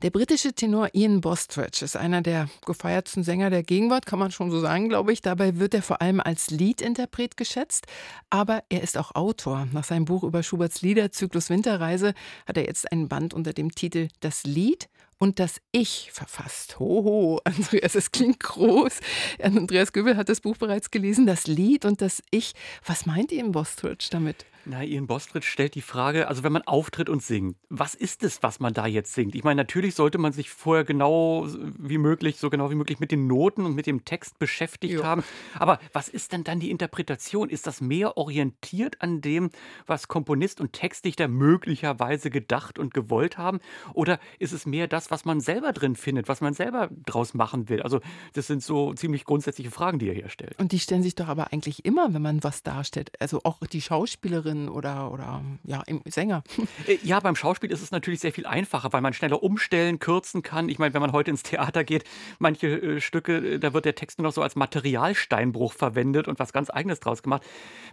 Der britische Tenor Ian Bostridge ist einer der gefeiertsten Sänger der Gegenwart, kann man schon so sagen, glaube ich. Dabei wird er vor allem als Liedinterpret geschätzt, aber er ist auch Autor. Nach seinem Buch über Schuberts Liederzyklus Winterreise hat er jetzt einen Band unter dem Titel Das Lied und das Ich verfasst. Hoho, Andreas, es klingt groß. Andreas Göbel hat das Buch bereits gelesen, das Lied und das Ich. Was meint Ian Bostridge damit? Na, Ian Bostridge stellt die Frage, also wenn man auftritt und singt, was ist es, was man da jetzt singt? Ich meine, natürlich sollte man sich vorher genau wie möglich, so genau wie möglich mit den Noten und mit dem Text beschäftigt jo. haben. Aber was ist denn dann die Interpretation? Ist das mehr orientiert an dem, was Komponist und Textdichter möglicherweise gedacht und gewollt haben? Oder ist es mehr das, was man selber drin findet, was man selber draus machen will? Also, das sind so ziemlich grundsätzliche Fragen, die er hier stellt. Und die stellen sich doch aber eigentlich immer, wenn man was darstellt. Also auch die Schauspielerin Sängerin oder, oder ja, im Sänger. Äh, ja, beim Schauspiel ist es natürlich sehr viel einfacher, weil man schneller umstellen, kürzen kann. Ich meine, wenn man heute ins Theater geht, manche äh, Stücke, äh, da wird der Text nur noch so als Materialsteinbruch verwendet und was ganz Eigenes draus gemacht.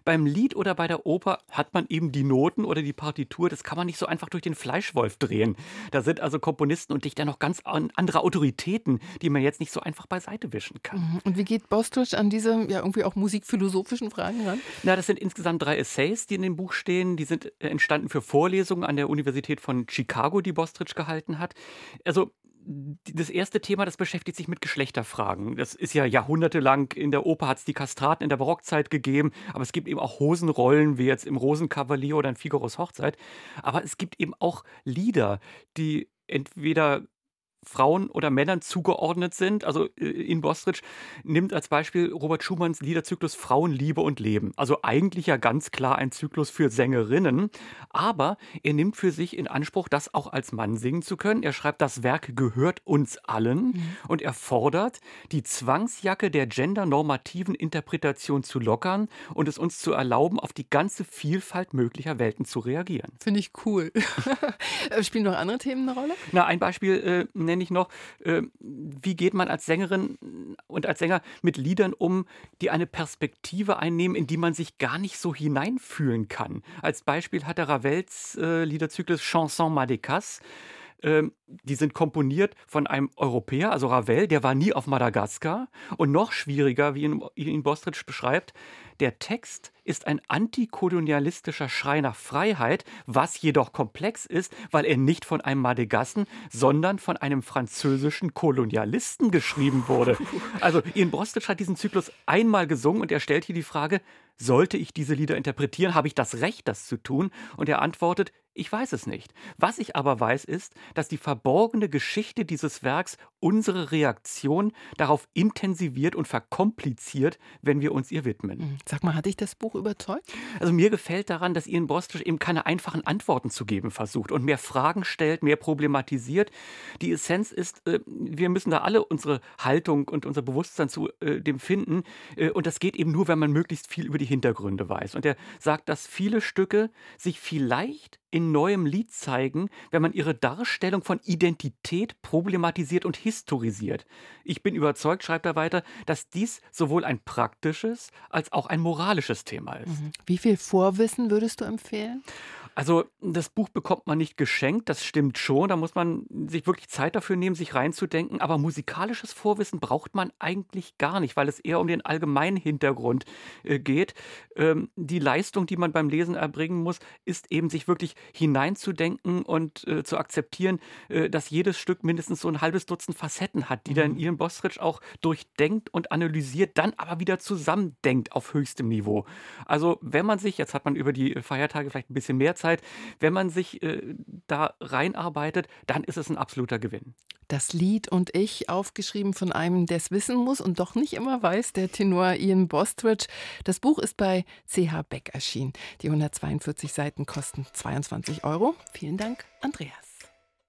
Beim Lied oder bei der Oper hat man eben die Noten oder die Partitur, das kann man nicht so einfach durch den Fleischwolf drehen. Da sind also Komponisten und Dichter noch ganz andere Autoritäten, die man jetzt nicht so einfach beiseite wischen kann. Mhm. Und wie geht Bostusch an diese ja irgendwie auch musikphilosophischen Fragen ran? Na, das sind insgesamt drei Essays, die in dem Buch stehen. Die sind äh, entstanden für Vorlesungen an der Universität von Chicago, die Bostridge gehalten hat. Also das erste Thema, das beschäftigt sich mit Geschlechterfragen. Das ist ja jahrhundertelang in der Oper hat es die Kastraten in der Barockzeit gegeben, aber es gibt eben auch Hosenrollen, wie jetzt im Rosenkavalier oder in Figaros Hochzeit. Aber es gibt eben auch Lieder, die entweder Frauen oder Männern zugeordnet sind. Also äh, in Bostridge nimmt als Beispiel Robert Schumanns Liederzyklus Frauen, Liebe und Leben. Also eigentlich ja ganz klar ein Zyklus für Sängerinnen. Aber er nimmt für sich in Anspruch, das auch als Mann singen zu können. Er schreibt, das Werk gehört uns allen mhm. und er fordert, die Zwangsjacke der gendernormativen Interpretation zu lockern und es uns zu erlauben, auf die ganze Vielfalt möglicher Welten zu reagieren. Finde ich cool. Spielen noch andere Themen eine Rolle? Na, ein Beispiel äh, nenne ich noch, äh, wie geht man als Sängerin und als Sänger mit Liedern um, die eine Perspektive einnehmen, in die man sich gar nicht so hineinfühlen kann. Als Beispiel hat er Ravels äh, Liederzyklus Chanson Madecas. Ähm, die sind komponiert von einem Europäer, also Ravel, der war nie auf Madagaskar. Und noch schwieriger, wie ihn, ihn Bostridge beschreibt, der Text ist ein antikolonialistischer Schrei nach Freiheit, was jedoch komplex ist, weil er nicht von einem Madegassen, sondern von einem französischen Kolonialisten geschrieben wurde. Also Ian Bostridge hat diesen Zyklus einmal gesungen und er stellt hier die Frage, sollte ich diese Lieder interpretieren? Habe ich das Recht, das zu tun? Und er antwortet, ich weiß es nicht. Was ich aber weiß, ist, dass die verborgene Geschichte dieses Werks unsere Reaktion darauf intensiviert und verkompliziert, wenn wir uns ihr widmen. Mhm. Sag mal, hat dich das Buch überzeugt? Also mir gefällt daran, dass Ian Bostridge eben keine einfachen Antworten zu geben versucht und mehr Fragen stellt, mehr problematisiert. Die Essenz ist, äh, wir müssen da alle unsere Haltung und unser Bewusstsein zu äh, dem finden. Äh, und das geht eben nur, wenn man möglichst viel über die Hintergründe weiß. Und er sagt, dass viele Stücke sich vielleicht in neuem Lied zeigen, wenn man ihre Darstellung von Identität problematisiert und historisiert. Ich bin überzeugt, schreibt er weiter, dass dies sowohl ein praktisches als auch ein moralisches Thema ist. Mhm. Wie viel Vorwissen würdest du empfehlen? Also das Buch bekommt man nicht geschenkt, das stimmt schon. Da muss man sich wirklich Zeit dafür nehmen, sich reinzudenken. Aber musikalisches Vorwissen braucht man eigentlich gar nicht, weil es eher um den allgemeinen Hintergrund äh, geht. Ähm, die Leistung, die man beim Lesen erbringen muss, ist eben sich wirklich hineinzudenken und äh, zu akzeptieren, äh, dass jedes Stück mindestens so ein halbes Dutzend Facetten hat, die mhm. dann Ian Bostridge auch durchdenkt und analysiert, dann aber wieder zusammendenkt auf höchstem Niveau. Also wenn man sich, jetzt hat man über die Feiertage vielleicht ein bisschen mehr Zeit, Zeit, wenn man sich äh, da reinarbeitet, dann ist es ein absoluter Gewinn. Das Lied und ich, aufgeschrieben von einem, der es wissen muss und doch nicht immer weiß, der Tenor Ian Bostridge. Das Buch ist bei CH Beck erschienen. Die 142 Seiten kosten 22 Euro. Vielen Dank, Andreas.